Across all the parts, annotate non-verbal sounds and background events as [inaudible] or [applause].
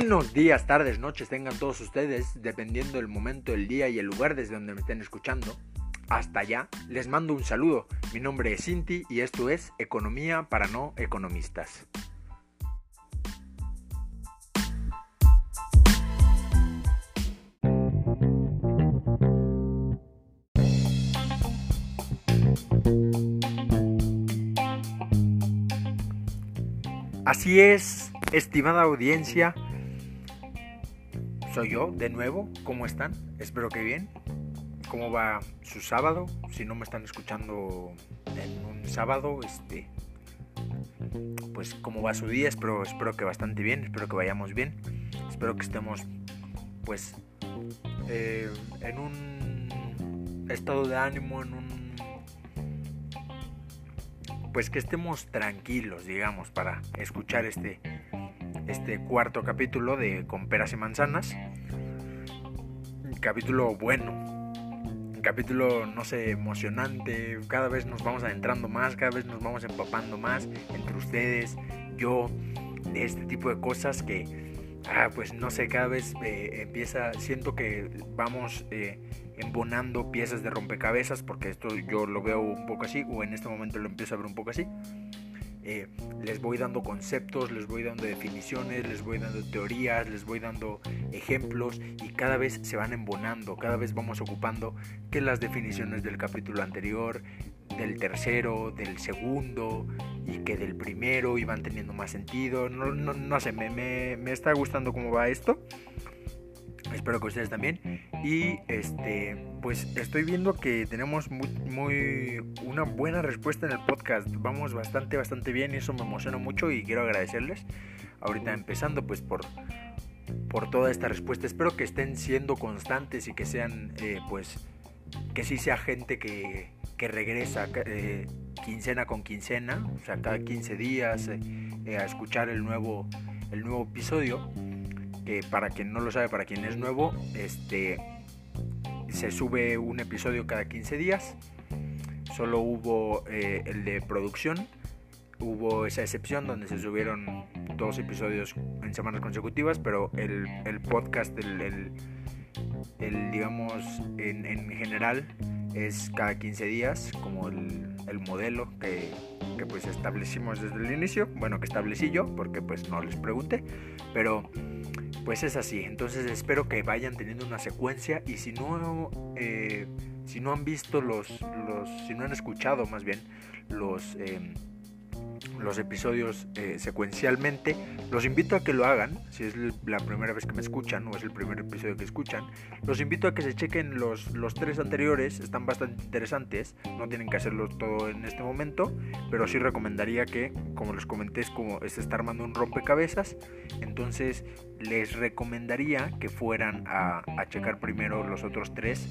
Buenos días, tardes, noches tengan todos ustedes, dependiendo del momento del día y el lugar desde donde me estén escuchando. Hasta allá, les mando un saludo. Mi nombre es Cinti y esto es Economía para no economistas. Así es, estimada audiencia. Soy yo, de nuevo. ¿Cómo están? Espero que bien. ¿Cómo va su sábado? Si no me están escuchando en un sábado, este. Pues cómo va su día, espero, espero que bastante bien, espero que vayamos bien, espero que estemos pues eh, en un estado de ánimo, en un pues que estemos tranquilos, digamos, para escuchar este, este cuarto capítulo de Con peras y manzanas. Capítulo bueno, capítulo, no sé, emocionante. Cada vez nos vamos adentrando más, cada vez nos vamos empapando más entre ustedes, yo, de este tipo de cosas que, ah, pues no sé, cada vez eh, empieza, siento que vamos... Eh, embonando piezas de rompecabezas, porque esto yo lo veo un poco así, o en este momento lo empiezo a ver un poco así. Eh, les voy dando conceptos, les voy dando definiciones, les voy dando teorías, les voy dando ejemplos y cada vez se van embonando, cada vez vamos ocupando que las definiciones del capítulo anterior, del tercero, del segundo y que del primero iban teniendo más sentido. No, no, no sé, me, me, me está gustando cómo va esto. Espero que ustedes también. Y este, pues estoy viendo que tenemos muy, una buena respuesta en el podcast. Vamos bastante, bastante bien y eso me emociona mucho y quiero agradecerles. Ahorita empezando pues por, por toda esta respuesta. Espero que estén siendo constantes y que sean eh, pues que sí sea gente que, que regresa eh, quincena con quincena, o sea, cada 15 días eh, a escuchar el nuevo, el nuevo episodio para quien no lo sabe, para quien es nuevo, este se sube un episodio cada 15 días. Solo hubo eh, el de producción. Hubo esa excepción donde se subieron dos episodios en semanas consecutivas, pero el, podcast, el, digamos, en, en, general es cada 15 días, como el, modelo que, que, pues establecimos desde el inicio. Bueno, que establecí yo, porque pues no les pregunté, pero pues es así. Entonces espero que vayan teniendo una secuencia y si no, eh, si no han visto los, los, si no han escuchado más bien los... Em, los episodios eh, secuencialmente. Los invito a que lo hagan, si es la primera vez que me escuchan o es el primer episodio que escuchan. Los invito a que se chequen los, los tres anteriores, están bastante interesantes. No tienen que hacerlo todo en este momento, pero sí recomendaría que, como les comenté, es como se está armando un rompecabezas. Entonces les recomendaría que fueran a, a checar primero los otros tres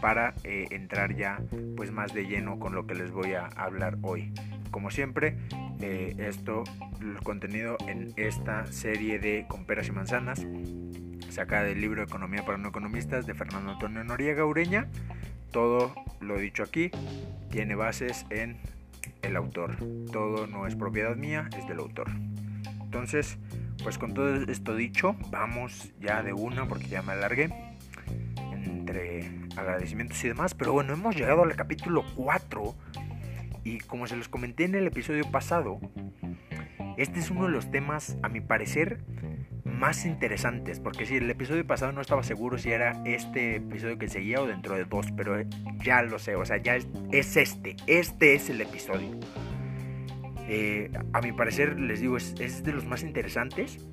para eh, entrar ya pues más de lleno con lo que les voy a hablar hoy. Como siempre, eh, esto, el contenido en esta serie de Con peras y manzanas, sacada del libro Economía para no economistas de Fernando Antonio Noriega Ureña. Todo lo dicho aquí tiene bases en el autor. Todo no es propiedad mía, es del autor. Entonces, pues con todo esto dicho, vamos ya de una porque ya me alargué entre agradecimientos y demás. Pero bueno, hemos llegado al capítulo 4 y como se los comenté en el episodio pasado, este es uno de los temas, a mi parecer, más interesantes. Porque si el episodio pasado no estaba seguro si era este episodio que seguía o dentro de dos, pero ya lo sé, o sea, ya es, este, este es el episodio. Eh, a mi parecer, les digo, es, de los más interesantes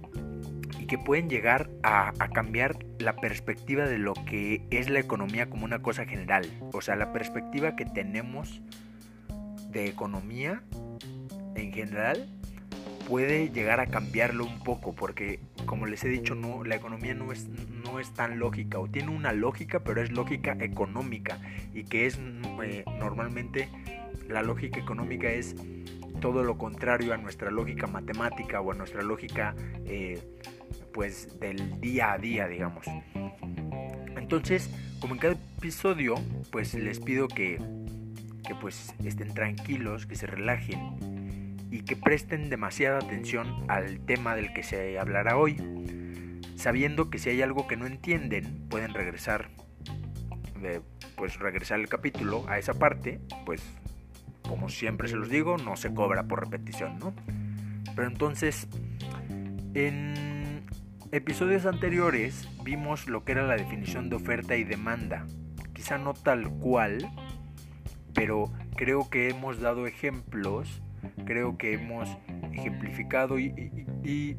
que pueden llegar a, a, cambiar la perspectiva de lo que es la economía como una cosa general. O sea, la perspectiva que tenemos de economía en general puede llegar a cambiarlo un poco porque como les he dicho no la economía no es no es tan lógica o tiene una lógica pero es lógica económica y que es eh, normalmente la lógica económica es todo lo contrario a nuestra lógica matemática o a nuestra lógica eh, pues del día a día digamos entonces como en cada episodio pues les pido que que pues estén tranquilos, que se relajen y que presten demasiada atención al tema del que se hablará hoy. sabiendo que si hay algo que no entienden, pueden regresar, pues regresar el capítulo a esa parte, pues como siempre se los digo, no se cobra por repetición, ¿no? Pero entonces, en episodios anteriores vimos lo que era la definición de oferta y demanda. Quizá no tal cual, pero creo que hemos dado ejemplos, creo que hemos ejemplificado y,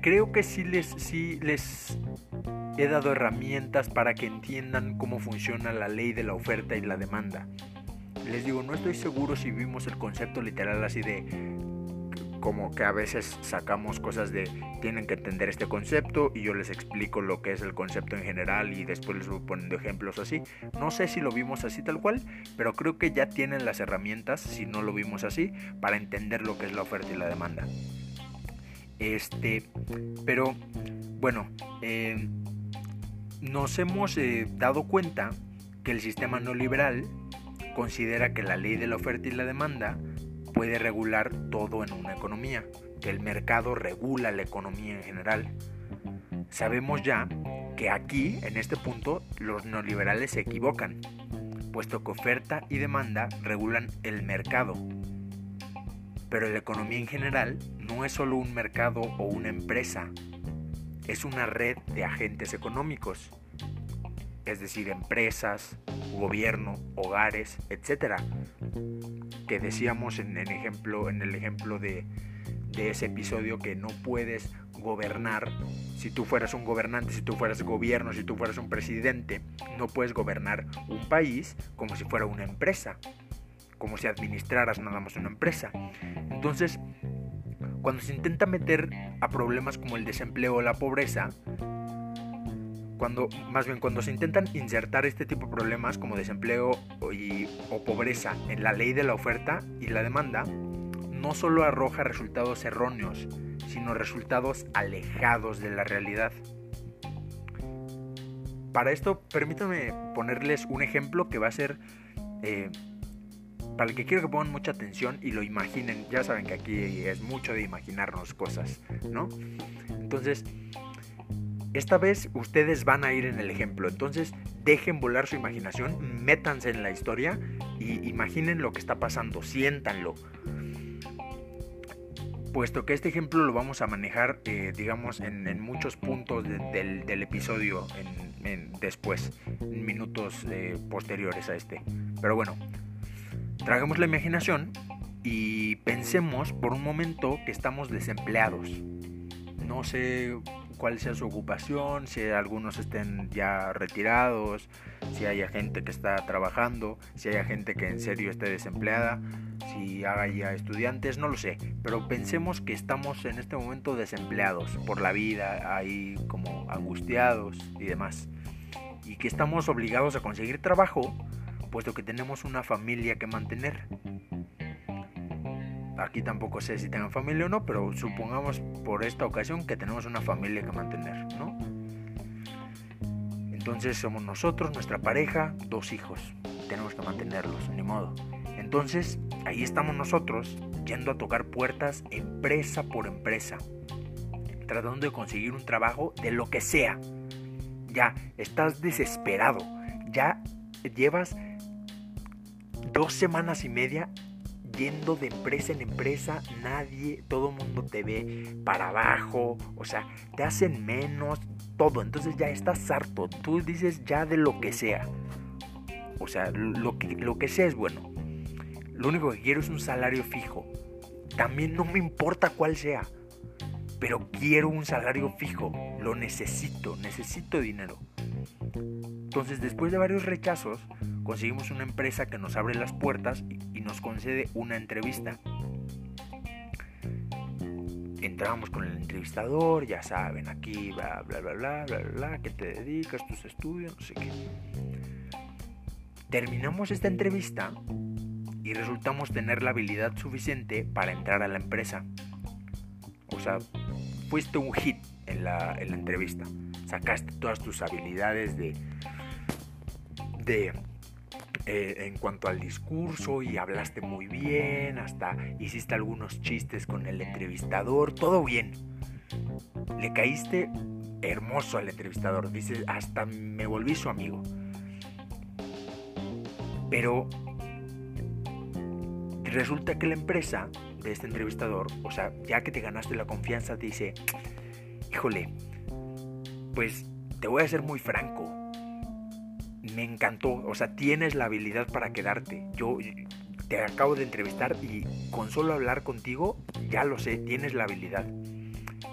creo que sí les, sí les he dado herramientas para que entiendan cómo funciona la ley de la oferta y la demanda. Les digo, no estoy seguro si vimos el concepto literal así de como que a veces sacamos cosas de tienen que entender este concepto y yo les explico lo que es el concepto en general y después les voy poniendo ejemplos así. No sé si lo vimos así tal cual, pero creo que ya tienen las herramientas, si no lo vimos así, para entender lo que es la oferta y la demanda. Este, pero bueno, eh, nos hemos eh, dado cuenta que el sistema no liberal considera que la ley de la oferta y la demanda puede regular todo en una economía, que el mercado regula la economía en general. Sabemos ya que aquí, en este punto, los neoliberales se equivocan, puesto que oferta y demanda regulan el mercado. Pero la economía en general no es solo un mercado o una empresa, es una red de agentes económicos, es decir, empresas, gobierno, hogares, etc que decíamos en, el ejemplo, en el ejemplo de, de ese episodio que no puedes gobernar. Si tú fueras un gobernante, si tú fueras gobierno, si tú fueras un presidente, no puedes gobernar un país como si fuera una empresa, como si administraras nada más una empresa. Entonces, cuando se intenta meter a problemas como el desempleo o la pobreza, cuando, más bien cuando se intentan insertar este tipo de problemas como desempleo o pobreza en la ley de la oferta y la demanda, no solo arroja resultados erróneos, sino resultados alejados de la realidad. Para esto, permítanme ponerles un ejemplo que va a ser eh, para el que quiero que pongan mucha atención y lo imaginen. Ya saben que aquí es mucho de imaginarnos cosas, ¿no? Entonces, esta vez ustedes van a ir en el ejemplo, entonces dejen volar su imaginación, métanse en la historia y imaginen lo que está pasando, siéntanlo. Puesto que este ejemplo lo vamos a manejar, eh, digamos, en, muchos puntos del, episodio en, después, en minutos eh, posteriores a este. Pero bueno, tragamos la imaginación y pensemos por un momento que estamos desempleados. No sé cuál sea su ocupación, si algunos estén ya retirados, si haya gente que está trabajando, si haya gente que en serio esté desempleada, si haya estudiantes, no lo sé. Pero pensemos que estamos en este momento desempleados por la vida, ahí como angustiados y demás. Y que estamos obligados a conseguir trabajo, puesto que tenemos una familia que mantener. Aquí tampoco sé si tengan familia o no, pero supongamos por esta ocasión que tenemos una familia que mantener, ¿no? Entonces somos nosotros, nuestra pareja, dos hijos. Tenemos que mantenerlos, ni modo. Entonces, ahí estamos nosotros, yendo a tocar puertas empresa por empresa, tratando de conseguir un trabajo de lo que sea. Ya, estás desesperado. Ya llevas dos semanas y media yendo de empresa en empresa, nadie, todo el mundo te ve para abajo, o sea, te hacen menos, todo, entonces ya estás harto, tú dices ya de lo que sea, o sea, lo que, lo que sea es bueno, lo único que quiero es un salario fijo, también no me importa cuál sea, pero quiero un salario fijo, lo necesito, necesito dinero. Entonces, después de varios rechazos, conseguimos una empresa que nos abre las puertas y nos concede una entrevista. Entramos con el entrevistador, ya saben, aquí, bla, bla, bla, bla, bla, bla, que te dedicas, tus estudios, no sé qué. Terminamos esta entrevista y resultamos tener la habilidad suficiente para entrar a la empresa. O sea, fuiste un hit en la, en la entrevista. Sacaste todas tus habilidades de, de eh, en cuanto al discurso y hablaste muy bien, hasta hiciste algunos chistes con el entrevistador, todo bien. Le caíste hermoso al entrevistador. Dice, hasta me volví su amigo. Pero resulta que la empresa de este entrevistador, o sea, ya que te ganaste la confianza, te dice, híjole, pues te voy a ser muy franco. Me encantó, o sea, tienes la habilidad para quedarte. Yo te acabo de entrevistar y con solo hablar contigo, ya lo sé, tienes la habilidad.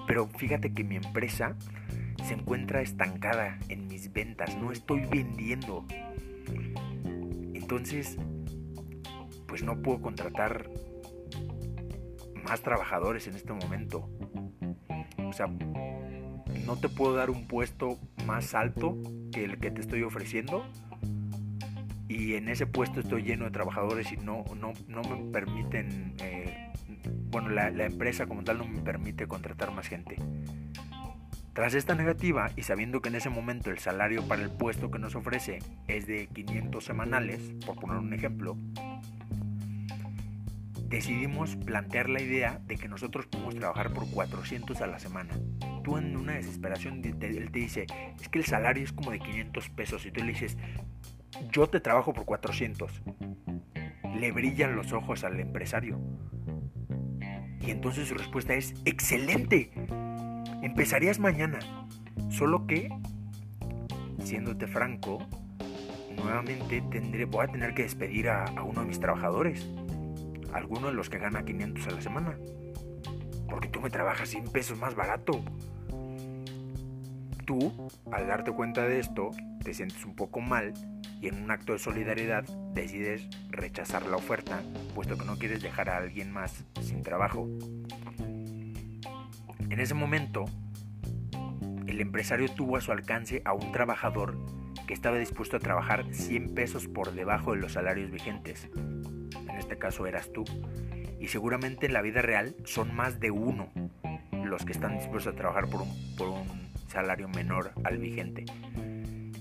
Pero fíjate que mi empresa se encuentra estancada en mis ventas, no estoy vendiendo. Entonces, pues no puedo contratar más trabajadores en este momento. O sea, no te puedo dar un puesto más alto que el que te estoy ofreciendo y en ese puesto estoy lleno de trabajadores y no, no, no me permiten, eh, bueno, la, la empresa como tal no me permite contratar más gente. Tras esta negativa y sabiendo que en ese momento el salario para el puesto que nos ofrece es de 500 semanales, por poner un ejemplo, decidimos plantear la idea de que nosotros podemos trabajar por 400 a la semana. Tú en una desesperación, él te dice, es que el salario es como de 500 pesos y tú le dices, yo te trabajo por 400. Le brillan los ojos al empresario. Y entonces su respuesta es, excelente, empezarías mañana. Solo que, siéndote franco, nuevamente tendré, voy a tener que despedir a, a uno de mis trabajadores. Alguno de los que gana 500 a la semana. Porque tú me trabajas 100 pesos más barato. Tú, al darte cuenta de esto, te sientes un poco mal y en un acto de solidaridad decides rechazar la oferta, puesto que no quieres dejar a alguien más sin trabajo. En ese momento, el empresario tuvo a su alcance a un trabajador que estaba dispuesto a trabajar 100 pesos por debajo de los salarios vigentes. Este caso eras tú. Y seguramente en la vida real son más de uno los que están dispuestos a trabajar por un, por un salario menor al vigente.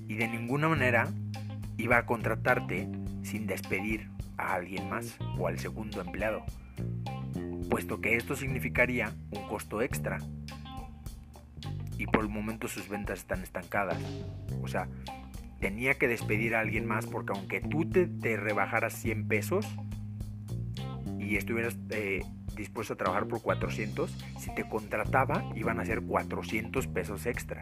Y de ninguna manera iba a contratarte sin despedir a alguien más o al segundo empleado, puesto que esto significaría un costo extra. Y por el momento sus ventas están estancadas. O sea, tenía que despedir a alguien más porque aunque tú te, te rebajaras 100 pesos y estuvieras eh, dispuesto a trabajar por 400, si te contrataba iban a ser 400 pesos extra.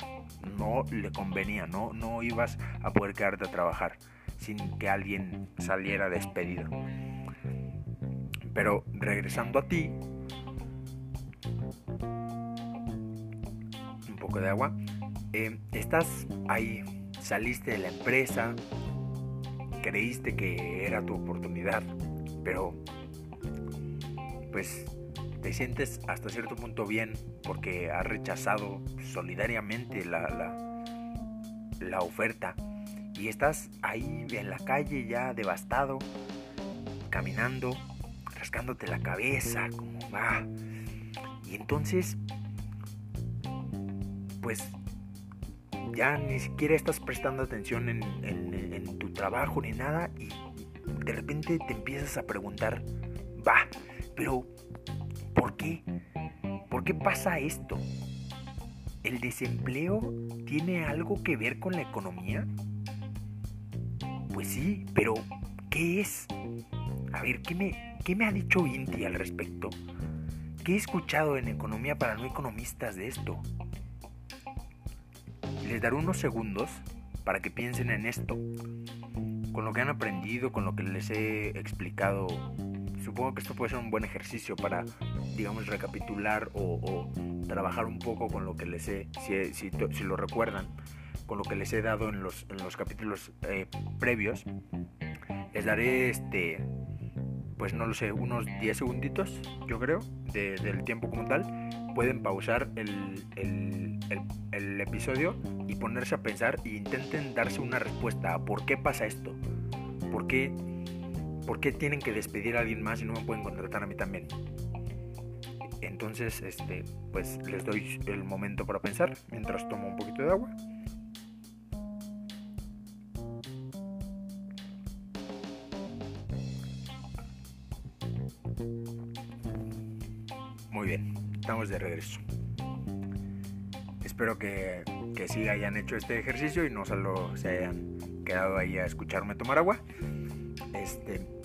No le convenía, no, no ibas a poder quedarte a trabajar sin que alguien saliera despedido. Pero regresando a ti, un poco de agua, eh, estás ahí, saliste de la empresa, creíste que era tu oportunidad, pero pues te sientes hasta cierto punto bien porque has rechazado solidariamente la, la, oferta y estás ahí en la calle ya devastado, caminando, rascándote la cabeza, como va. Y entonces, pues ya ni siquiera estás prestando atención en, en tu trabajo ni nada y de repente te empiezas a preguntar, va, pero ¿por qué? ¿Por qué pasa esto? ¿El desempleo tiene algo que ver con la economía? Pues sí, pero ¿qué es? A ver, ¿qué me, qué me ha dicho Inti al respecto? ¿Qué he escuchado en Economía para no economistas de esto? Les daré unos segundos para que piensen en esto. Con lo que han aprendido, con lo que les he explicado supongo que esto puede ser un buen ejercicio para, digamos, recapitular o, trabajar un poco con lo que les he, si, lo recuerdan, con lo que les he dado en los, capítulos eh, previos. Les daré este, pues no lo sé, unos 10 segunditos, yo creo, del tiempo como tal. Pueden pausar el, episodio y ponerse a pensar e intenten darse una respuesta a por qué pasa esto. ¿Por qué ¿por qué tienen que despedir a alguien más y no me pueden contratar a mí también? Entonces, este, pues les doy el momento para pensar mientras tomo un poquito de agua. Muy bien, estamos de regreso. espero que, que sí hayan hecho este ejercicio y no solo se hayan quedado ahí a escucharme tomar agua. Este.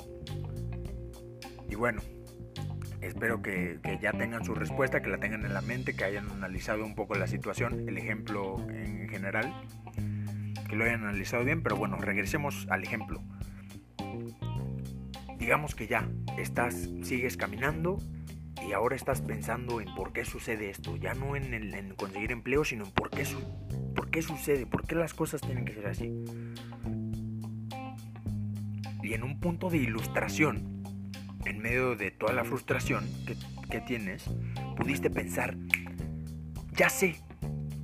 Y bueno, espero que, ya tengan su respuesta, que la tengan en la mente, que hayan analizado un poco la situación, el ejemplo en general, que lo hayan analizado bien, pero bueno, regresemos al ejemplo. Digamos que ya estás, sigues caminando y ahora estás pensando en por qué sucede esto, ya no en, en conseguir empleo, sino en por qué, por qué sucede, por qué las cosas tienen que ser así. Y en un punto de ilustración, en medio de toda la frustración que, que tienes, pudiste pensar, ya sé,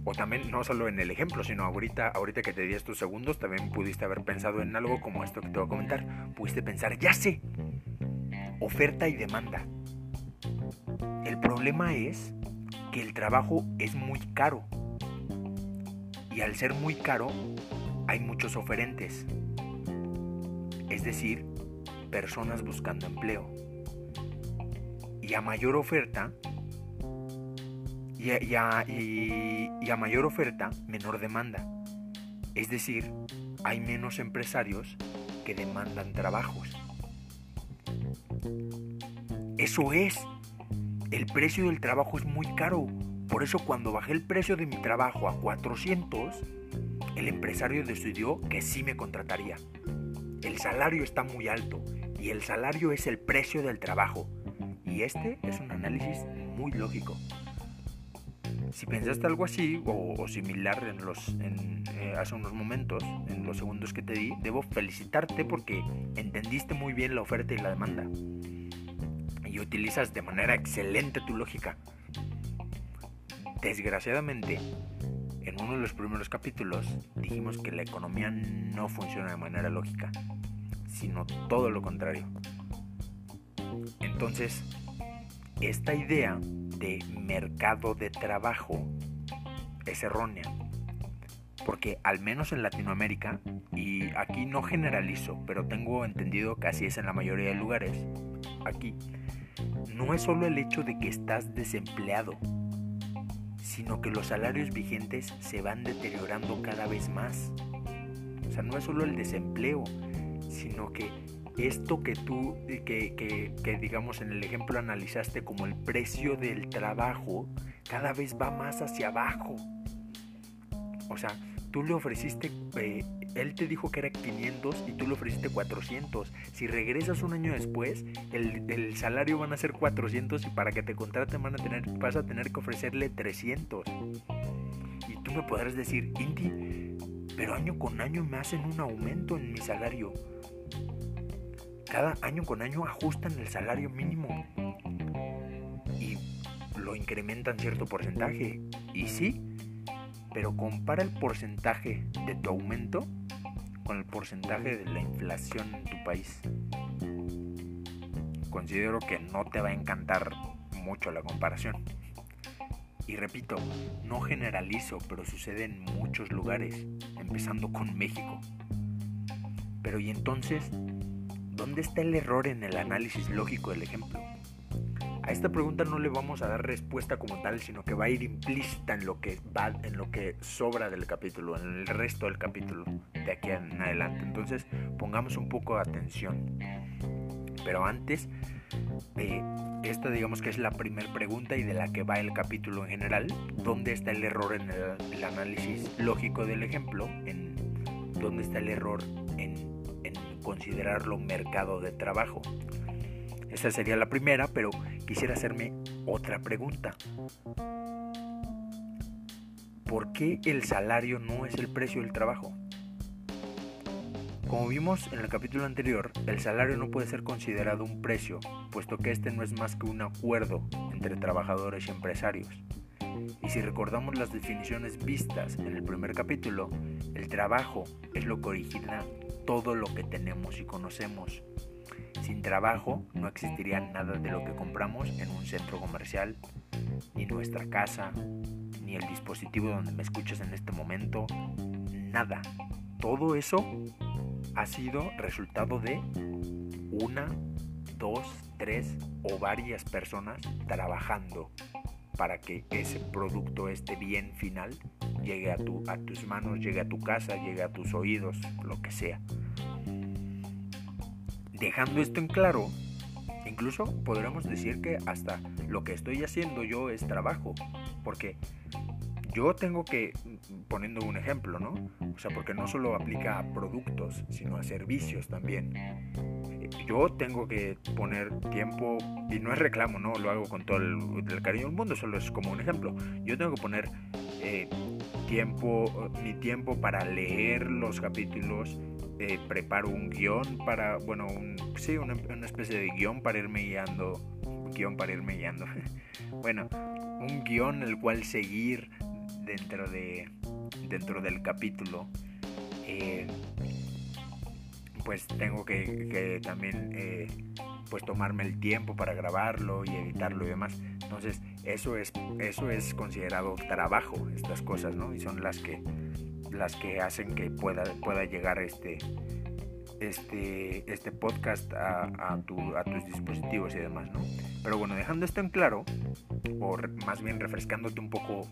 o también no solo en el ejemplo, sino ahorita, ahorita que te di estos segundos, también pudiste haber pensado en algo como esto que te voy a comentar. Pudiste pensar, ya sé, oferta y demanda. El problema es que el trabajo es muy caro. Y al ser muy caro, hay muchos oferentes. Es decir, personas buscando empleo. Y a mayor oferta, y a, mayor oferta, menor demanda. Es decir, hay menos empresarios que demandan trabajos. Eso es el precio del trabajo es muy caro. Por eso cuando bajé el precio de mi trabajo a 400, el empresario decidió que sí me contrataría. El salario está muy alto y el salario es el precio del trabajo. Y este es un análisis muy lógico. Si pensaste algo así o, similar eh, hace unos momentos, en los segundos que te di, debo felicitarte porque entendiste muy bien la oferta y la demanda y utilizas de manera excelente tu lógica. Desgraciadamente, en uno de los primeros capítulos dijimos que la economía no funciona de manera lógica, sino todo lo contrario. Entonces, esta idea de mercado de trabajo es errónea, porque al menos en Latinoamérica, y aquí no generalizo, pero tengo entendido que así es en la mayoría de lugares, aquí no es solo el hecho de que estás desempleado, sino que los salarios vigentes se van deteriorando cada vez más. O sea, no es solo el desempleo, sino que esto que tú, que, que, digamos en el ejemplo analizaste como el precio del trabajo, cada vez va más hacia abajo. O sea, tú le ofreciste, eh, él te dijo que era 500 y tú le ofreciste 400. Si regresas un año después, el, salario van a ser 400 y para que te contraten van a tener, vas a tener que ofrecerle 300. Y tú me podrás decir, Inti, pero año con año me hacen un aumento en mi salario. Cada año con año ajustan el salario mínimo y lo incrementan cierto porcentaje. Y sí, pero compara el porcentaje de tu aumento con el porcentaje de la inflación en tu país. Considero que no te va a encantar mucho la comparación. Y repito, no generalizo, pero sucede en muchos lugares, empezando con México. Pero ¿y entonces? ¿Dónde está el error en el análisis lógico del ejemplo? A esta pregunta no le vamos a dar respuesta como tal, sino que va a ir implícita en lo que va, en lo que sobra del capítulo, en el resto del capítulo de aquí en adelante. Entonces, pongamos un poco de atención. Pero antes, eh, esta digamos que es la primera pregunta y de la que va el capítulo en general. ¿Dónde está el error en el, análisis lógico del ejemplo? ¿Dónde está el error en considerarlo mercado de trabajo? Esa sería la primera, pero quisiera hacerme otra pregunta. ¿Por qué el salario no es el precio del trabajo? Como vimos en el capítulo anterior, el salario no puede ser considerado un precio, puesto que este no es más que un acuerdo entre trabajadores y empresarios. Y si recordamos las definiciones vistas en el primer capítulo, el trabajo es lo que origina todo lo que tenemos y conocemos, sin trabajo no existiría nada de lo que compramos en un centro comercial, ni nuestra casa, ni el dispositivo donde me escuchas en este momento, nada. Todo eso ha sido resultado de una, dos, tres o varias personas trabajando para que ese producto, este bien final, llegue a, tu, a tus manos, llegue a tu casa, llegue a tus oídos, lo que sea. Dejando esto en claro, incluso podremos decir que hasta lo que estoy haciendo yo es trabajo, porque yo tengo que, poniendo un ejemplo, ¿no? O sea, porque no solo aplica a productos, sino a servicios también. Yo tengo que poner tiempo, y no es reclamo, ¿no? Lo hago con todo el, cariño del mundo, solo es como un ejemplo. Yo tengo que poner eh, tiempo, mi tiempo para leer los capítulos, eh, preparo un guion para, bueno, un, sí, una, una especie de guion para irme guiando, guion para irme guiando. [laughs] bueno, un guion el cual seguir dentro de dentro del capítulo eh, pues tengo que, también eh, pues tomarme el tiempo para grabarlo y editarlo y demás entonces eso es eso es considerado trabajo estas cosas no y son las que las que hacen que pueda pueda llegar este este, este podcast a, a, tu, a, tus dispositivos y demás, ¿no? Pero bueno, dejando esto en claro, o más bien refrescándote un poco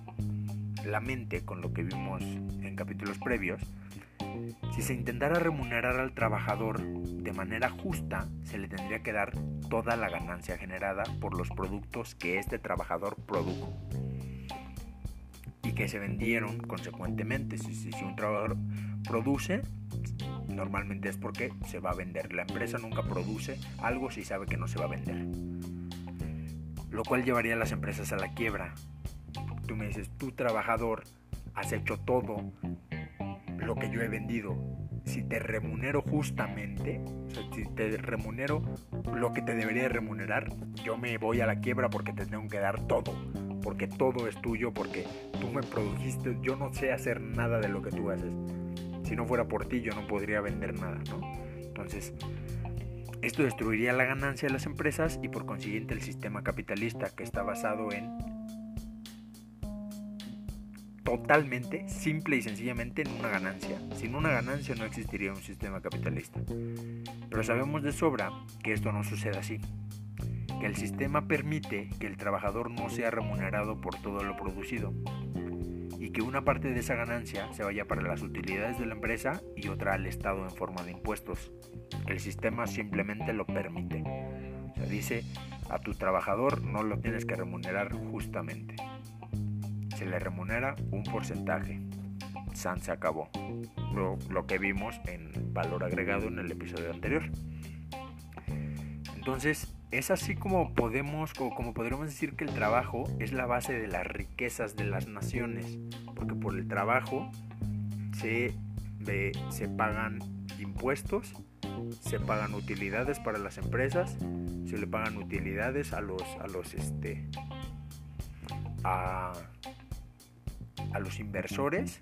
la mente con lo que vimos en capítulos previos, si se intentara remunerar al trabajador de manera justa, se le tendría que dar toda la ganancia generada por los productos que este trabajador produjo y que se vendieron consecuentemente. Si, un trabajador produce, normalmente es porque se va a vender. La empresa nunca produce algo si sabe que no se va a vender. Lo cual llevaría a las empresas a la quiebra, tú me dices, tú trabajador, has hecho todo lo que yo he vendido. Si te remunero justamente, si te remunero lo que te debería remunerar, yo me voy a la quiebra porque te tengo que dar todo. Porque todo es tuyo, porque tú me produjiste, yo no sé hacer nada de lo que tú haces. Si no fuera por ti, yo no podría vender nada, ¿no? Entonces, esto destruiría la ganancia de las empresas y por consiguiente el sistema capitalista que está basado en totalmente, simple y sencillamente en una ganancia. Sin una ganancia no existiría un sistema capitalista. Pero sabemos de sobra que esto no sucede así. Que el sistema permite que el trabajador no sea remunerado por todo lo producido y que una parte de esa ganancia se vaya para las utilidades de la empresa y otra al Estado en forma de impuestos. El sistema simplemente lo permite. Se dice, a tu trabajador no lo tienes que remunerar justamente se le remunera un porcentaje. San se acabó. Lo, lo, que vimos en valor agregado en el episodio anterior. Entonces, es así como podemos, como, como podríamos decir que el trabajo es la base de las riquezas de las naciones. Porque por el trabajo se, se pagan impuestos, se pagan utilidades para las empresas, se le pagan utilidades a los, a los, este, a, a los inversores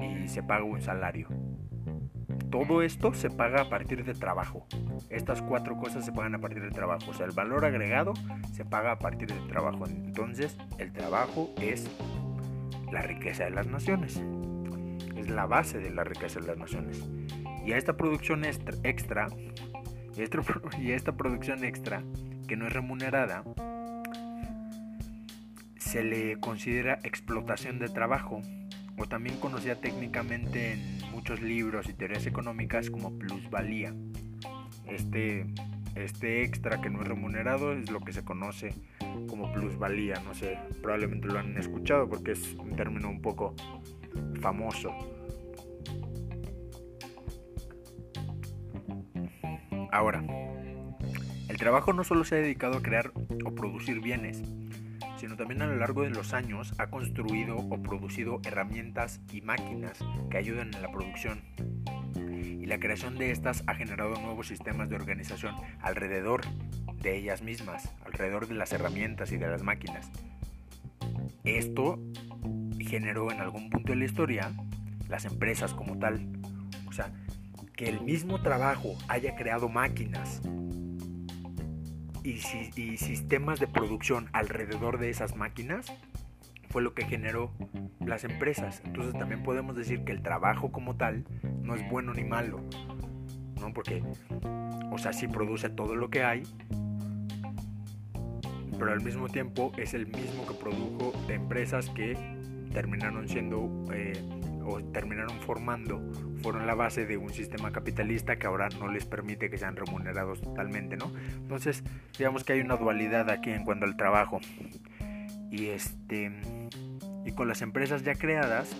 y se paga un salario. Todo esto se paga a partir de trabajo. Estas cuatro cosas se pagan a partir de trabajo. O sea, el valor agregado se paga a partir del trabajo. Entonces, el trabajo es la riqueza de las naciones. Es la base de la riqueza de las naciones. Y a esta producción extra, y [laughs] esta producción extra que no es remunerada, se le considera explotación de trabajo o también conocida técnicamente en muchos libros y teorías económicas como plusvalía. Este, este extra que no es remunerado es lo que se conoce como plusvalía, no sé, probablemente lo han escuchado porque es un término un poco famoso. Ahora, el trabajo no solo se ha dedicado a crear o producir bienes, sino también a lo largo de los años ha construido o producido herramientas y máquinas que ayudan en la producción. Y la creación de estas ha generado nuevos sistemas de organización alrededor de ellas mismas, alrededor de las herramientas y de las máquinas. Esto generó en algún punto de la historia las empresas como tal. O sea, que el mismo trabajo haya creado máquinas y, sistemas de producción alrededor de esas máquinas fue lo que generó las empresas. Entonces también podemos decir que el trabajo como tal no es bueno ni malo, ¿no? Porque, o sea, si produce todo lo que hay, pero al mismo tiempo es el mismo que produjo de empresas que terminaron siendo eh, o terminaron formando, fueron la base de un sistema capitalista que ahora no les permite que sean remunerados totalmente, ¿no? Entonces, digamos que hay una dualidad aquí en cuanto al trabajo. Y este y con las empresas ya creadas,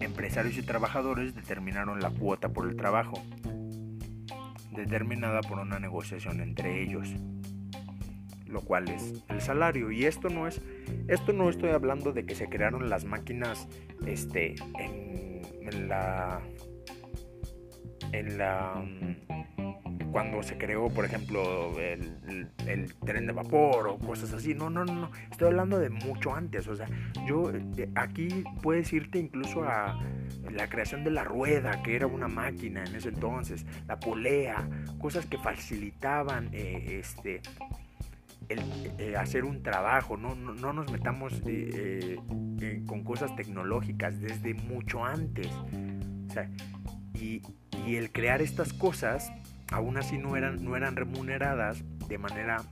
empresarios y trabajadores determinaron la cuota por el trabajo, determinada por una negociación entre ellos lo cual es el salario. Y esto no es esto no estoy hablando de que se crearon las máquinas este en, la en la cuando se creó por ejemplo el, el, tren de vapor o cosas así. No no no. Estoy hablando de mucho antes. O sea yo eh, aquí puedes irte incluso a la creación de la rueda que era una máquina en ese entonces la polea cosas que facilitaban eh, este eh, hacer un trabajo, no, no, nos metamos eh, eh, con cosas tecnológicas desde mucho antes. y, el crear estas cosas, aún así no eran, no eran remuneradas de manera,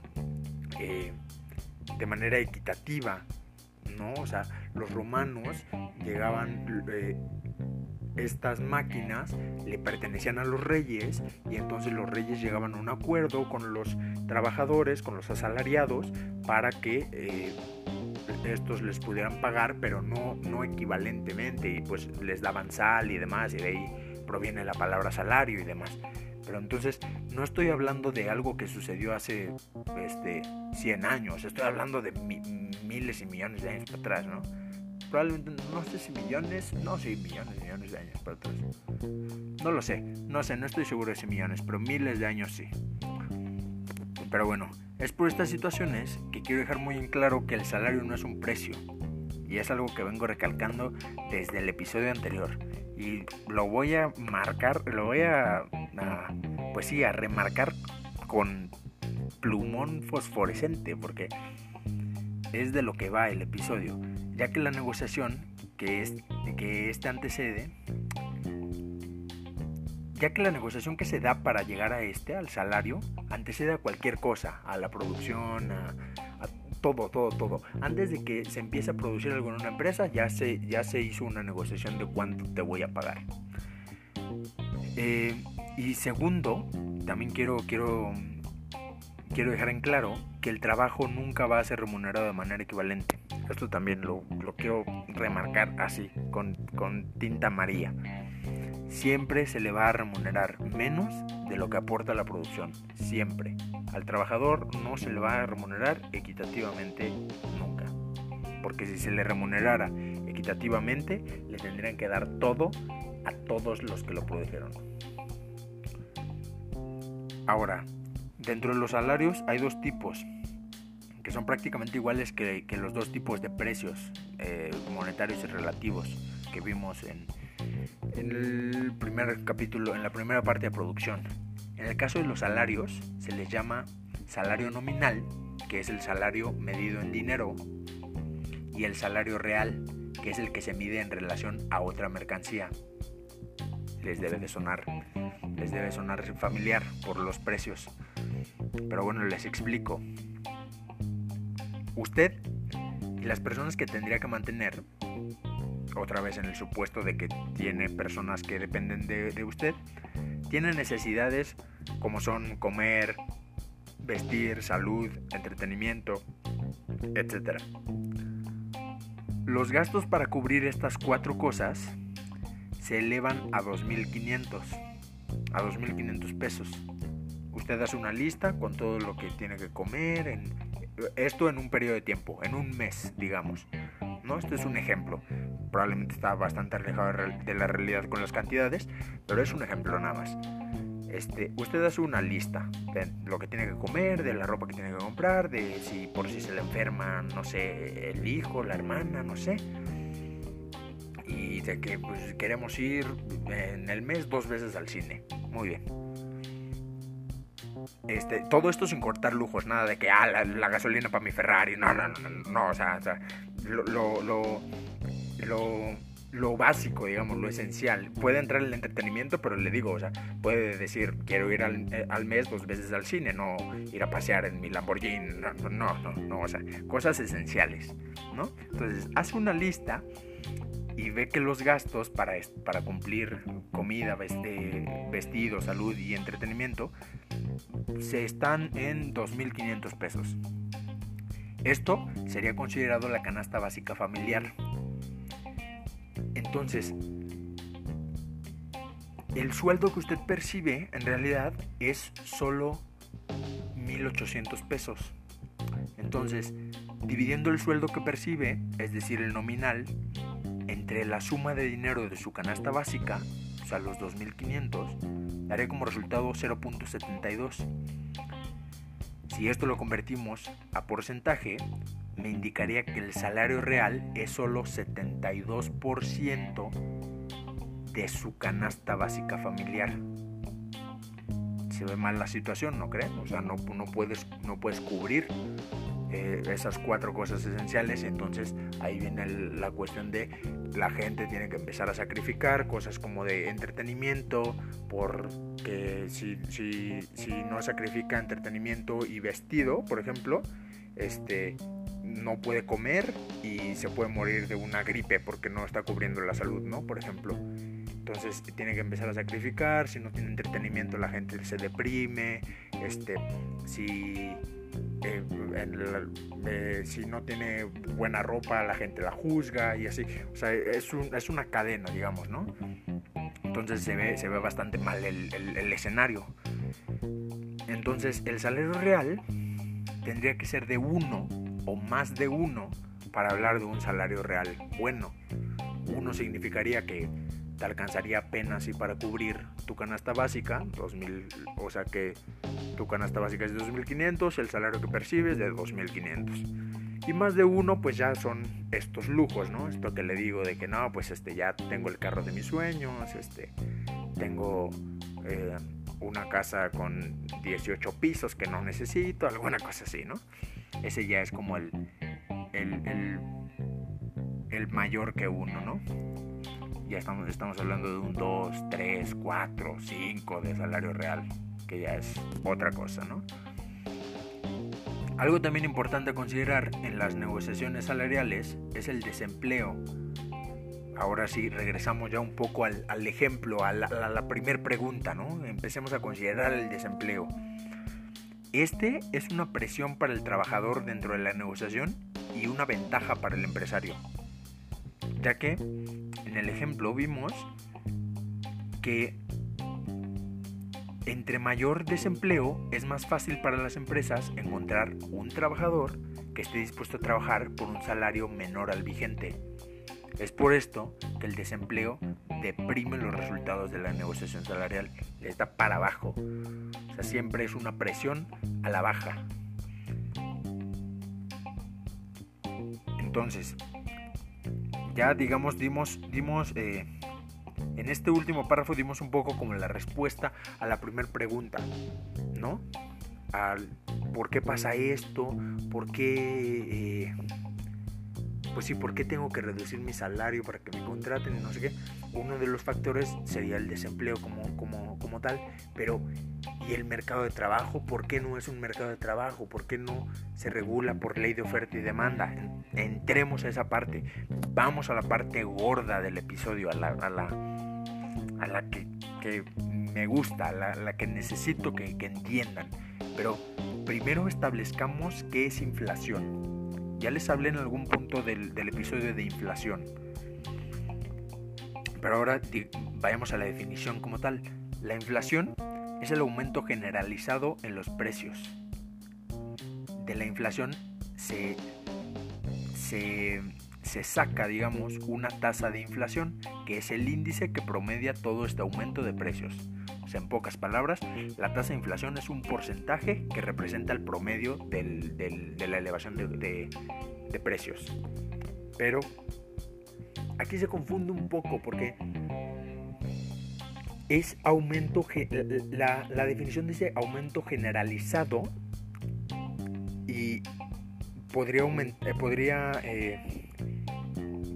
de manera equitativa. ¿no? O sea, los romanos llegaban estas máquinas le pertenecían a los reyes y entonces los reyes llegaban a un acuerdo con los trabajadores, con los asalariados, para que eh, estos les pudieran pagar, pero no, no equivalentemente, y pues les daban sal y demás, y de ahí proviene la palabra salario y demás. Pero entonces no estoy hablando de algo que sucedió hace este, 100 años, estoy hablando de miles y millones de años atrás, ¿no? Probablemente, no sé si millones, no, sí, millones, millones de años para atrás. No lo sé, no sé, no estoy seguro de si millones, pero miles de años sí. Pero bueno, es por estas situaciones que quiero dejar muy en claro que el salario no es un precio. Y es algo que vengo recalcando desde el episodio anterior. Y lo voy a marcar, lo voy a, a pues sí, a remarcar con plumón fosforescente, porque es de lo que va el episodio ya que la negociación que, es, que este antecede, ya que la negociación que se da para llegar a este, al salario, antecede a cualquier cosa, a la producción, a, todo, todo, todo. Antes de que se empiece a producir algo en una empresa, ya se, ya se hizo una negociación de cuánto te voy a pagar. Eh, y segundo, también quiero, quiero, quiero dejar en claro que el trabajo nunca va a ser remunerado de manera equivalente. Esto también lo, quiero remarcar así, con, tinta amarilla. Siempre se le va a remunerar menos de lo que aporta la producción. Siempre. Al trabajador no se le va a remunerar equitativamente nunca. Porque si se le remunerara equitativamente, le tendrían que dar todo a todos los que lo produjeron. Ahora, dentro de los salarios hay dos tipos que son prácticamente iguales que, los dos tipos de precios eh, monetarios y relativos que vimos en, en el primer capítulo, en la primera parte de producción. En el caso de los salarios, se les llama salario nominal, que es el salario medido en dinero, y el salario real, que es el que se mide en relación a otra mercancía. Les debe de sonar, les debe sonar familiar por los precios. Pero bueno, les explico usted y las personas que tendría que mantener, otra vez en el supuesto de que tiene personas que dependen de, usted, tienen necesidades como son comer, vestir, salud, entretenimiento, etc. Los gastos para cubrir estas cuatro cosas se elevan a 2.500, a 2.500 pesos. Usted hace una lista con todo lo que tiene que comer en esto en un periodo de tiempo, en un mes, digamos. ¿no? Esto es un ejemplo. Probablemente está bastante alejado de la realidad con las cantidades, pero es un ejemplo nada más. Este, usted hace una lista de lo que tiene que comer, de la ropa que tiene que comprar, de si por si se le enferma, no sé, el hijo, la hermana, no sé. Y de que pues, queremos ir en el mes dos veces al cine. Muy bien este, todo esto sin cortar lujos, nada de que, ah, la, gasolina para mi Ferrari, no, no, no, o sea, lo, lo, lo básico, digamos, lo esencial. Puede entrar el entretenimiento, pero le digo, o sea, puede decir, quiero ir al, eh, al mes dos veces al cine, no ir a pasear en mi Lamborghini, no, no, no, no, o sea, cosas esenciales, ¿no? Entonces, hace una lista y ve que los gastos para, para cumplir comida, vestido, salud y entretenimiento se están en 2.500 pesos. Esto sería considerado la canasta básica familiar. Entonces, el sueldo que usted percibe en realidad es solo 1.800 pesos. Entonces, dividiendo el sueldo que percibe, es decir, el nominal, entre la suma de dinero de su canasta básica, o sea, los 2.500, daría como resultado 0.72. Si esto lo convertimos a porcentaje, me indicaría que el salario real es solo 72% de su canasta básica familiar. Se ve mal la situación, ¿no creen? O sea, no, puedes, no puedes cubrir eh, esas cuatro cosas esenciales. Entonces ahí viene la cuestión de la gente tiene que empezar a sacrificar cosas como de entretenimiento, porque si, si, si no sacrifica entretenimiento y vestido, por ejemplo, este no puede comer y se puede morir de una gripe porque no está cubriendo la salud, ¿no? Por ejemplo. Entonces tiene que empezar a sacrificar, si no tiene entretenimiento la gente se deprime, este, si eh, eh, si no tiene buena ropa, la gente la juzga y así. O sea, es, es una cadena, digamos, ¿no? Entonces se ve, se ve bastante mal el, el escenario. Entonces el salario real tendría que ser de uno o más de uno para hablar de un salario real bueno. Uno significaría que te alcanzaría apenas y para cubrir tu canasta básica, 2000, o sea que tu canasta básica es de 2.500, el salario que percibes es de 2.500. Y más de uno pues ya son estos lujos, ¿no? Esto que le digo de que no, pues este ya tengo el carro de mis sueños, este tengo eh, una casa con 18 pisos que no necesito, alguna cosa así, ¿no? Ese ya es como el, el, el, el mayor que uno, ¿no? Ya estamos, estamos hablando de un 2, 3, 4, 5 de salario real, que ya es otra cosa, ¿no? Algo también importante a considerar en las negociaciones salariales es el desempleo. Ahora sí, regresamos ya un poco al, ejemplo, a la primera pregunta, ¿no? Empecemos a considerar el desempleo. Este es una presión para el trabajador dentro de la negociación y una ventaja para el empresario, ya que en el ejemplo vimos que entre mayor desempleo es más fácil para las empresas encontrar un trabajador que esté dispuesto a trabajar por un salario menor al vigente. Es por esto que el desempleo deprime los resultados de la negociación salarial, le está para abajo. O sea, siempre es una presión a la baja. Entonces, ya digamos dimos, dimos eh, en este último párrafo dimos un poco como la respuesta a la primera pregunta, ¿no? Al por qué pasa esto, por qué... Eh, pues sí, ¿por qué tengo que reducir mi salario para que me contraten no sé qué? Uno de los factores sería el desempleo como, como, como tal, pero ¿y el mercado de trabajo? ¿Por qué no es un mercado de trabajo? ¿Por qué no se regula por ley de oferta y demanda? Entremos a esa parte, vamos a la parte gorda del episodio, a la, a la, a la que, que me gusta, a la, la que necesito que, que entiendan. Pero primero establezcamos qué es inflación. Ya les hablé en algún punto del, episodio de inflación. Pero ahora vayamos a la definición como tal. La inflación es el aumento generalizado en los precios. De la inflación se, se, saca, digamos, una tasa de inflación, que es el índice que promedia todo este aumento de precios. O sea, en pocas palabras, la tasa de inflación es un porcentaje que representa el promedio de la elevación de, precios. Pero aquí se confunde un poco porque es aumento, la, la definición dice aumento generalizado y podría, aumentar, podría, eh,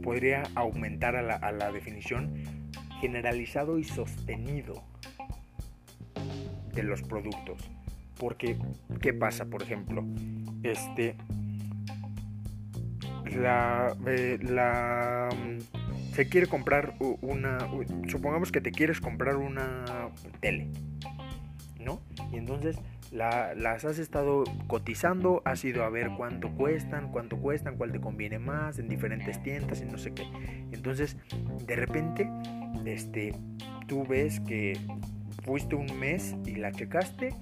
podría aumentar a la definición generalizado y sostenido de los productos. Porque, ¿qué pasa? Por ejemplo, este, la, eh, la, mm, se quiere comprar una, supongamos que te quieres comprar una tele, ¿no? Y entonces las has estado cotizando, has ido a ver cuánto cuestan, cuánto cuestan, cuál te conviene más en diferentes tiendas y no sé qué. Entonces, de repente, este, tú ves que fuiste un mes y la checaste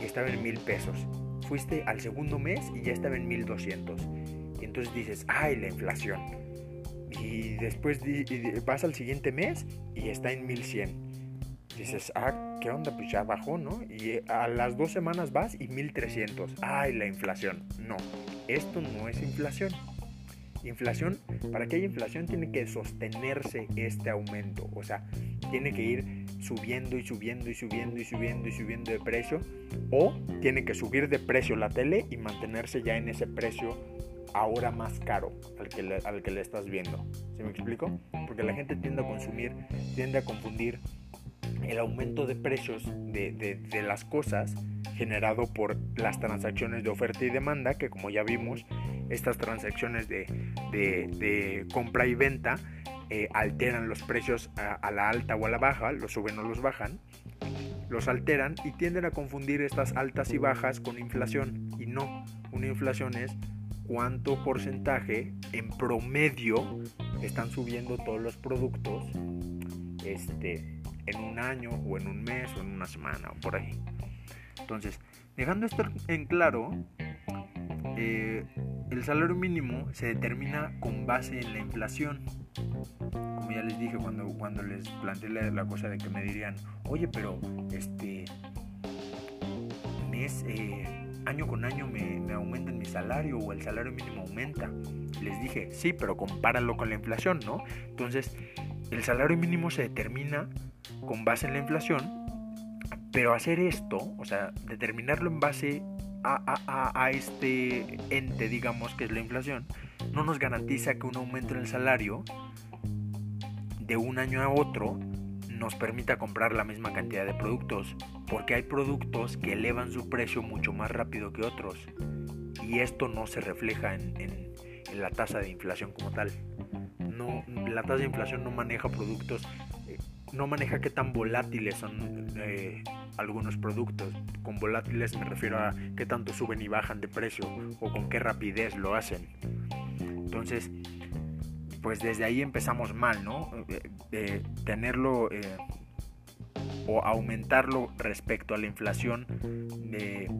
y estaba en mil pesos. Fuiste al segundo mes y ya estaba en mil doscientos. Y entonces dices, ay, la inflación. Y después vas al siguiente mes y está en mil cien. Dices, ah, ¿qué onda? Pues ya bajó, ¿no? Y a las dos semanas vas y 1300. ¡Ay, la inflación! No, esto no es inflación. Inflación, para que haya inflación tiene que sostenerse este aumento. O sea, tiene que ir subiendo y subiendo y subiendo y subiendo y subiendo de precio. O tiene que subir de precio la tele y mantenerse ya en ese precio ahora más caro al que le, al que le estás viendo. ¿Se me explico? Porque la gente tiende a consumir, tiende a confundir el aumento de precios de, de, las cosas generado por las transacciones de oferta y demanda, que como ya vimos, estas transacciones de, compra y venta eh, alteran los precios a, la alta o a la baja, los suben o los bajan, los alteran y tienden a confundir estas altas y bajas con inflación. Y no, una inflación es cuánto porcentaje en promedio están subiendo todos los productos este, en un año o en un mes o en una semana o por ahí. Entonces, dejando esto en claro, eh, el salario mínimo se determina con base en la inflación. Como ya les dije cuando, cuando les planteé la, cosa de que me dirían, oye, pero este mes, eh, año con año me, me aumentan mi salario o el salario mínimo aumenta. Les dije, sí, pero compáralo con la inflación, ¿no? Entonces, el salario mínimo se determina con base en la inflación, pero hacer esto, o sea, determinarlo en base a, este ente, digamos, que es la inflación, no nos garantiza que un aumento en el salario de un año a otro nos permita comprar la misma cantidad de productos, porque hay productos que elevan su precio mucho más rápido que otros, y esto no se refleja en, la tasa de inflación como tal. No, la tasa de inflación no maneja productos no maneja qué tan volátiles son eh, algunos productos. Con volátiles me refiero a qué tanto suben y bajan de precio o con qué rapidez lo hacen. Entonces, pues desde ahí empezamos mal, ¿no? Eh, tenerlo eh, o aumentarlo respecto a la inflación de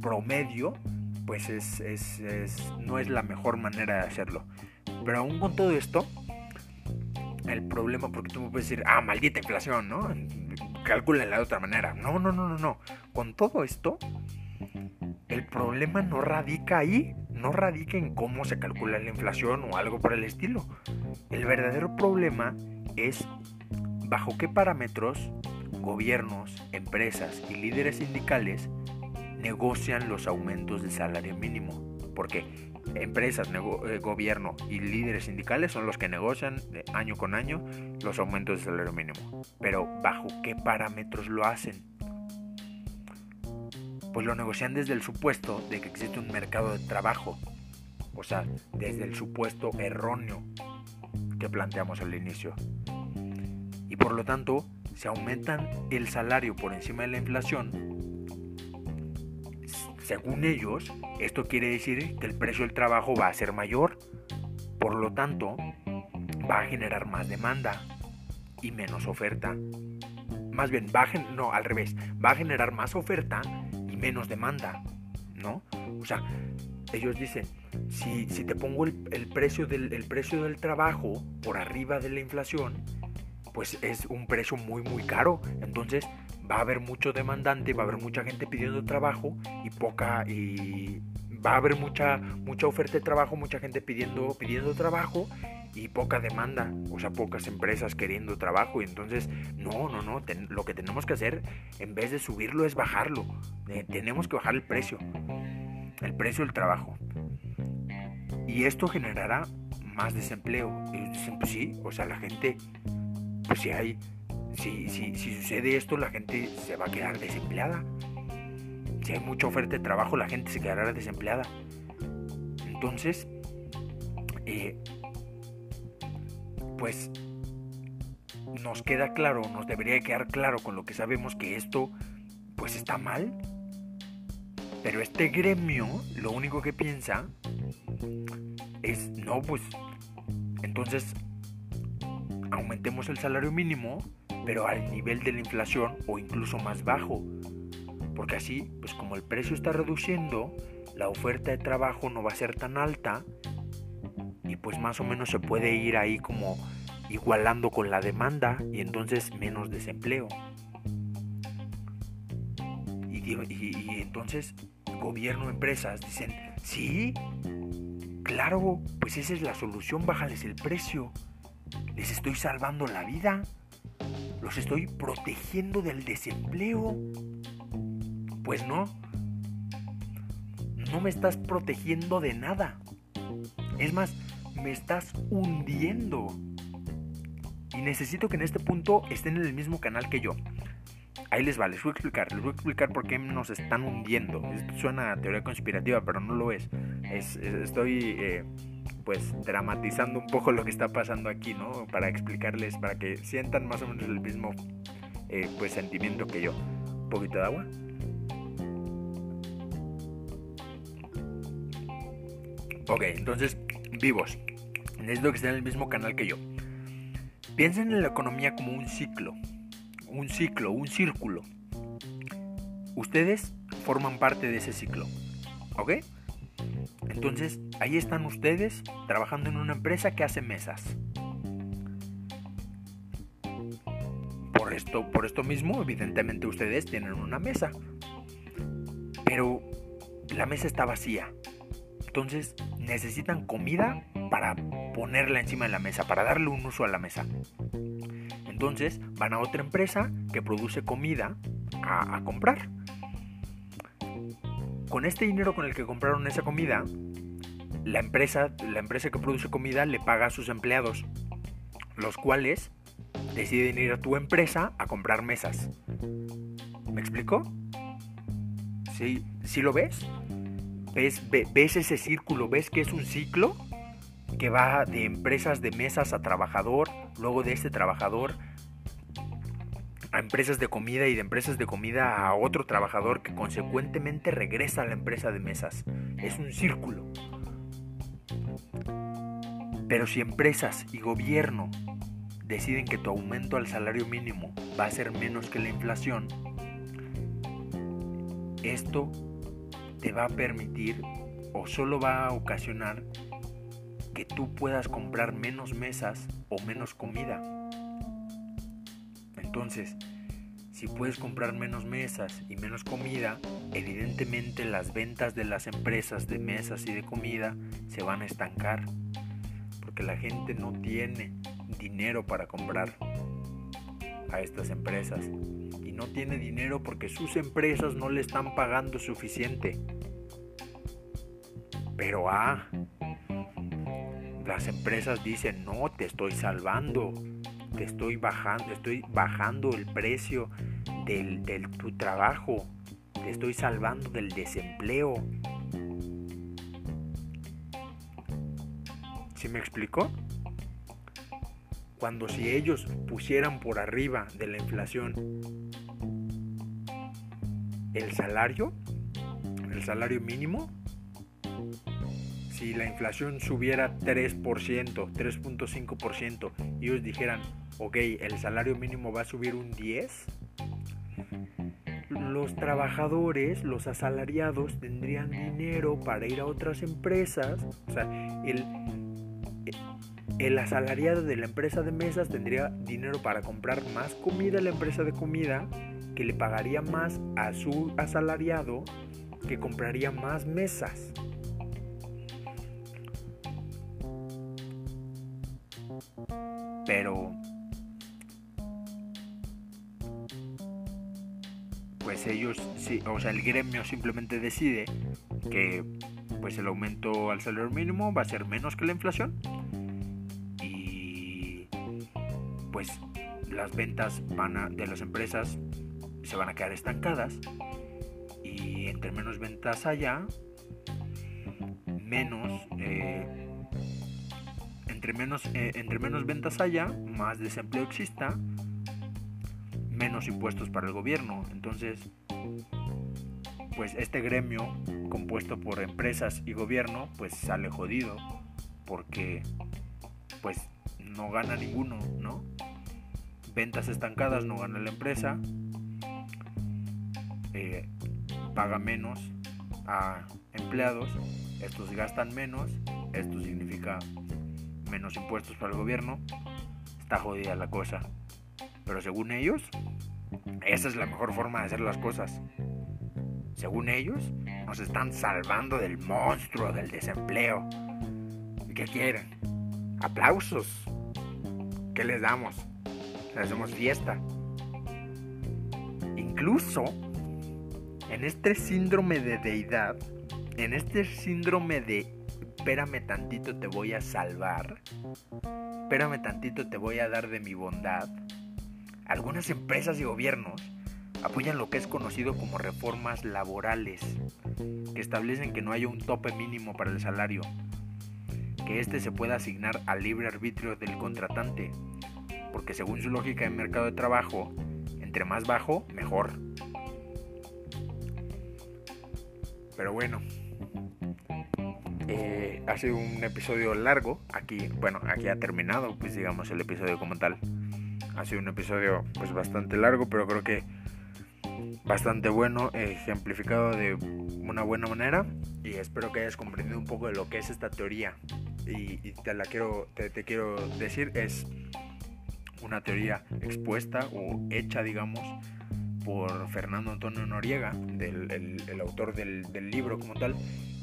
promedio, pues es, no es la mejor manera de hacerlo. Pero aún con todo esto, el problema, porque tú me puedes decir, ah, maldita inflación, ¿no? Calcúlenla de otra manera. No, no, no, no, no. Con todo esto, el problema no radica ahí, no radica en cómo se calcula la inflación o algo por el estilo. El verdadero problema es bajo qué parámetros gobiernos, empresas y líderes sindicales negocian los aumentos del salario mínimo. Porque empresas, eh, gobierno y líderes sindicales son los que negocian año con año los aumentos del salario mínimo. Pero ¿bajo qué parámetros lo hacen? Pues lo negocian desde el supuesto de que existe un mercado de trabajo. O sea, desde el supuesto erróneo que planteamos al inicio. Y por lo tanto, si aumentan el salario por encima de la inflación, según ellos, esto quiere decir que el precio del trabajo va a ser mayor, por lo tanto, va a generar más demanda y menos oferta. Más bien, va a no, al revés, va a generar más oferta y menos demanda, ¿no? O sea, ellos dicen, si, si te pongo el, precio del, el precio del trabajo por arriba de la inflación, pues es un precio muy, muy caro. Entonces, va a haber mucho demandante, va a haber mucha gente pidiendo trabajo y poca y va a haber mucha mucha oferta de trabajo, mucha gente pidiendo pidiendo trabajo y poca demanda, o sea, pocas empresas queriendo trabajo y entonces no, no, no, lo que tenemos que hacer en vez de subirlo es bajarlo. Eh, tenemos que bajar el precio. El precio del trabajo. Y esto generará más desempleo. Pues sí, o sea, la gente, pues si hay, si, si, si sucede esto, la gente se va a quedar desempleada. Si hay mucha oferta de trabajo, la gente se quedará desempleada. Entonces, eh, pues nos queda claro, nos debería quedar claro con lo que sabemos que esto pues está mal. Pero este gremio lo único que piensa es, no, pues entonces aumentemos el salario mínimo, pero al nivel de la inflación o incluso más bajo. Porque así, pues como el precio está reduciendo, la oferta de trabajo no va a ser tan alta y pues más o menos se puede ir ahí como igualando con la demanda y entonces menos desempleo. Y, entonces gobierno, empresas dicen, sí, claro, pues esa es la solución, bájales el precio. Les estoy salvando la vida. Los estoy protegiendo del desempleo. Pues no. No me estás protegiendo de nada. Es más, me estás hundiendo. Y necesito que en este punto estén en el mismo canal que yo. Ahí les va, les voy a explicar, les voy a explicar por qué nos están hundiendo. Esto suena a teoría conspirativa, pero no lo es. estoy eh, pues dramatizando un poco [laughs] lo que está pasando aquí, ¿no? Para explicarles, para que sientan más o menos el mismo eh, pues sentimiento que yo. Un poquito de agua. Ok, entonces, vivos. Necesito que estén en el mismo canal que yo. Piensen en la economía como un ciclo, un ciclo, un círculo. Ustedes forman parte de ese ciclo, ¿ok? Entonces, ahí están ustedes trabajando en una empresa que hace mesas. Por esto, por esto mismo, evidentemente ustedes tienen una mesa. Pero la mesa está vacía. Entonces, necesitan comida para ponerla encima de la mesa, para darle un uso a la mesa. Entonces van a otra empresa que produce comida a, comprar. Con este dinero con el que compraron esa comida, la empresa, la empresa que produce comida le paga a sus empleados, los cuales deciden ir a tu empresa a comprar mesas. ¿Me explico? ¿Sí, ¿Sí lo ves? ¿Ves, ¿Ves ese círculo? ¿Ves que es un ciclo? que va de empresas de mesas a trabajador, luego de este trabajador a empresas de comida y de empresas de comida a otro trabajador que consecuentemente regresa a la empresa de mesas. Es un círculo. Pero si empresas y gobierno deciden que tu aumento al salario mínimo va a ser menos que la inflación, esto te va a permitir o solo va a ocasionar que tú puedas comprar menos mesas o menos comida. Entonces, si puedes comprar menos mesas y menos comida, evidentemente las ventas de las empresas de mesas y de comida se van a estancar. Porque la gente no tiene dinero para comprar a estas empresas. Y no tiene dinero porque sus empresas no le están pagando suficiente. Pero ah, las empresas dicen, no, te estoy salvando, te estoy bajando, estoy bajando el precio del, tu trabajo, te estoy salvando del desempleo. ¿Sí me explico? Cuando si ellos pusieran por arriba de la inflación el salario, el salario mínimo, si la inflación subiera 3%, 3.5% y ellos dijeran, ok, el salario mínimo va a subir un 10%, los trabajadores, los asalariados tendrían dinero para ir a otras empresas, o sea, el, el asalariado de la empresa de mesas tendría dinero para comprar más comida a la empresa de comida, que le pagaría más a su asalariado, que compraría más mesas. Pero ellos, o sea, el gremio simplemente decide que pues el aumento al salario mínimo va a ser menos que la inflación y pues las ventas van a, de las empresas se van a quedar estancadas y entre menos ventas haya, menos... Eh, entre menos, eh, entre menos ventas haya, más desempleo exista, menos impuestos para el gobierno. Entonces, pues este gremio compuesto por empresas y gobierno, pues sale jodido porque pues no gana ninguno, ¿no? Ventas estancadas no gana la empresa, eh, paga menos a empleados, estos gastan menos, esto significa menos impuestos para el gobierno, está jodida la cosa. Pero según ellos, esa es la mejor forma de hacer las cosas. Según ellos, nos están salvando del monstruo del desempleo. ¿Qué quieren? Aplausos. ¿Qué les damos? Les hacemos fiesta. Incluso en este síndrome de deidad, en este síndrome de espérame tantito te voy a salvar, espérame tantito te voy a dar de mi bondad, algunas empresas y gobiernos apoyan lo que es conocido como reformas laborales, que establecen que no haya un tope mínimo para el salario, que éste se pueda asignar al libre arbitrio del contratante, porque según su lógica de mercado de trabajo, entre más bajo, mejor. Pero bueno, eh, ha sido un episodio largo. Aquí, bueno, aquí ha terminado, pues digamos, el episodio como tal. Ha sido un episodio, pues bastante largo, pero creo que bastante bueno, ejemplificado de una buena manera. Y espero que hayas comprendido un poco de lo que es esta teoría. Y, te la quiero, te, quiero decir, es una teoría expuesta o hecha, digamos, por Fernando Antonio Noriega, del, el, autor del, libro como tal,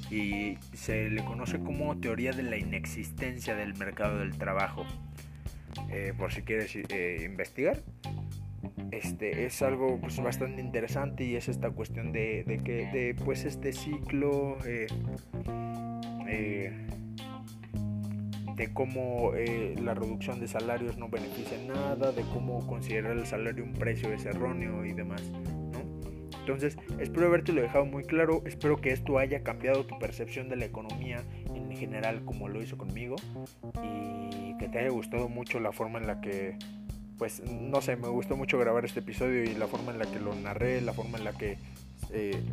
y se le conoce como teoría de la inexistencia del mercado del trabajo. Eh, por si quieres eh, investigar, este es algo pues, bastante interesante y es esta cuestión de, que de, pues este ciclo eh, de cómo eh, la reducción de salarios no beneficia en nada, de cómo considerar el salario un precio es erróneo y demás. Entonces, espero haberte lo dejado muy claro, espero que esto haya cambiado tu percepción de la economía en general como lo hizo conmigo y te haya gustado mucho la forma en la que, pues, no sé, me gustó mucho grabar este episodio y la forma en la que lo narré, la forma en la que, eh,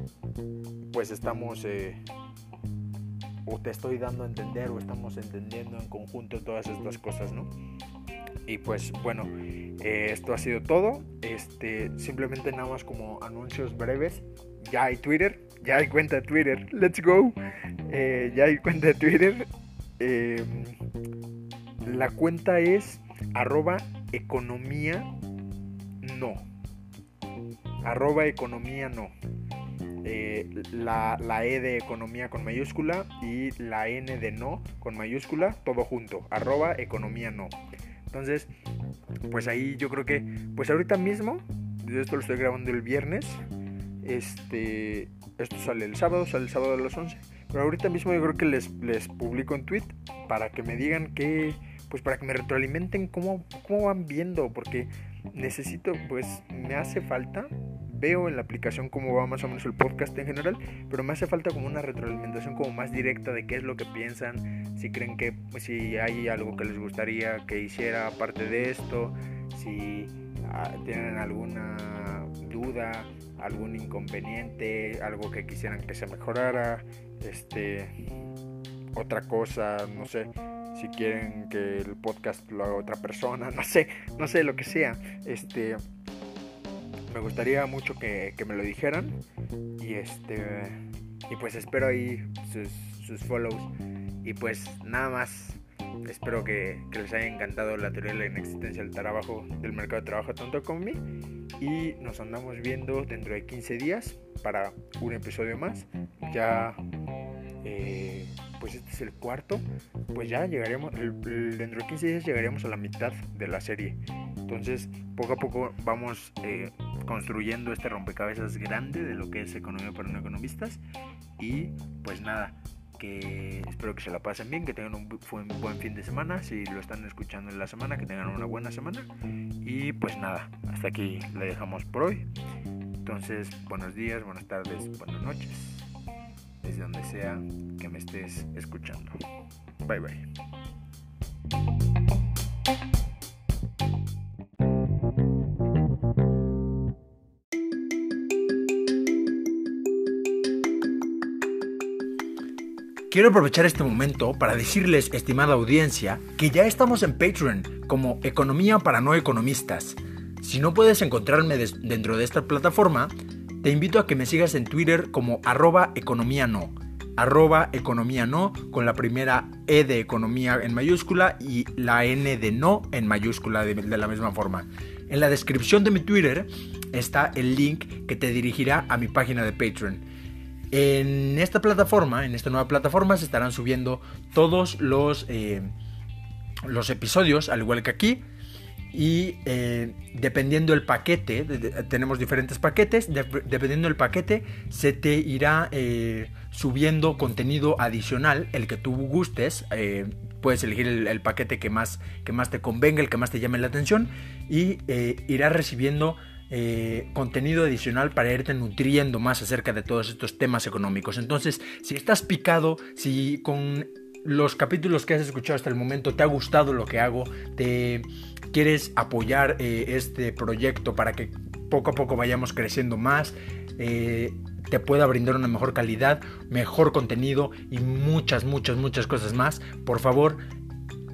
pues, estamos... Eh, o te estoy dando a entender o estamos entendiendo en conjunto todas estas cosas, ¿no? Y pues bueno, eh, esto ha sido todo. Este, simplemente nada más como anuncios breves. Ya hay Twitter, ya hay cuenta de Twitter. Let's go. Eh, ya hay cuenta de Twitter. Em, la cuenta es arroba economía no. Arroba economía no. Eh, la, E de economía con mayúscula y la N de no con mayúscula, todo junto, arroba economía no. Entonces, pues ahí yo creo que, pues ahorita mismo, yo esto lo estoy grabando el viernes, este, esto sale el sábado, sale el sábado a las 11, pero ahorita mismo yo creo que les, les publico en tweet para que me digan que, pues para que me retroalimenten cómo, cómo van viendo, porque necesito, pues me hace falta veo en la aplicación cómo va más o menos el podcast en general, pero me hace falta como una retroalimentación como más directa de qué es lo que piensan, si creen que pues, si hay algo que les gustaría que hiciera aparte de esto, si ah, tienen alguna duda, algún inconveniente, algo que quisieran que se mejorara, este otra cosa, no sé, si quieren que el podcast lo haga otra persona, [laughs] no sé, no sé lo que sea, este me gustaría mucho que, me lo dijeran. Y este. Y pues espero ahí sus, sus follows. Y pues nada más. Espero que, les haya encantado la teoría de la inexistencia del trabajo, del mercado de trabajo tanto como mí. Y nos andamos viendo dentro de 15 días para un episodio más. Ya eh, pues este es el cuarto. Pues ya llegaremos, dentro de 15 días llegaremos a la mitad de la serie. Entonces, poco a poco vamos eh, construyendo este rompecabezas grande de lo que es economía para no economistas. Y pues nada, que espero que se la pasen bien, que tengan un buen fin de semana, si lo están escuchando en la semana, que tengan una buena semana. Y pues nada, hasta aquí le dejamos por hoy. Entonces, buenos días, buenas tardes, buenas noches, desde donde sea que me estés escuchando. Bye bye. Quiero aprovechar este momento para decirles, estimada audiencia, que ya estamos en Patreon como Economía para No Economistas. Si no puedes encontrarme dentro de esta plataforma, te invito a que me sigas en Twitter como arroba economía no. Arroba economía no con la primera E de economía en mayúscula y la N de no en mayúscula de, de la misma forma. En la descripción de mi Twitter está el link que te dirigirá a mi página de Patreon. En esta plataforma, en esta nueva plataforma, se estarán subiendo todos los, eh, los episodios, al igual que aquí. Y eh, dependiendo del paquete, tenemos diferentes paquetes, dependiendo del paquete, se te irá eh, subiendo contenido adicional, el que tú gustes. puedes elegir el, paquete que más, que más te convenga, el que más te llame la atención, y irás recibiendo eh, contenido adicional para irte nutriendo más acerca de todos estos temas económicos. Entonces, si estás picado, si con los capítulos que has escuchado hasta el momento te ha gustado lo que hago, te quieres apoyar eh, este proyecto para que poco a poco vayamos creciendo más, eh, te pueda brindar una mejor calidad, mejor contenido y muchas, muchas, muchas cosas más, por favor,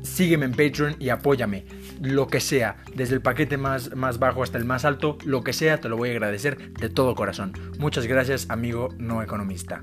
sígueme en Patreon y apóyame lo que sea, desde el paquete más, más bajo hasta el más alto, lo que sea, te lo voy a agradecer de todo corazón. Muchas gracias, amigo no economista.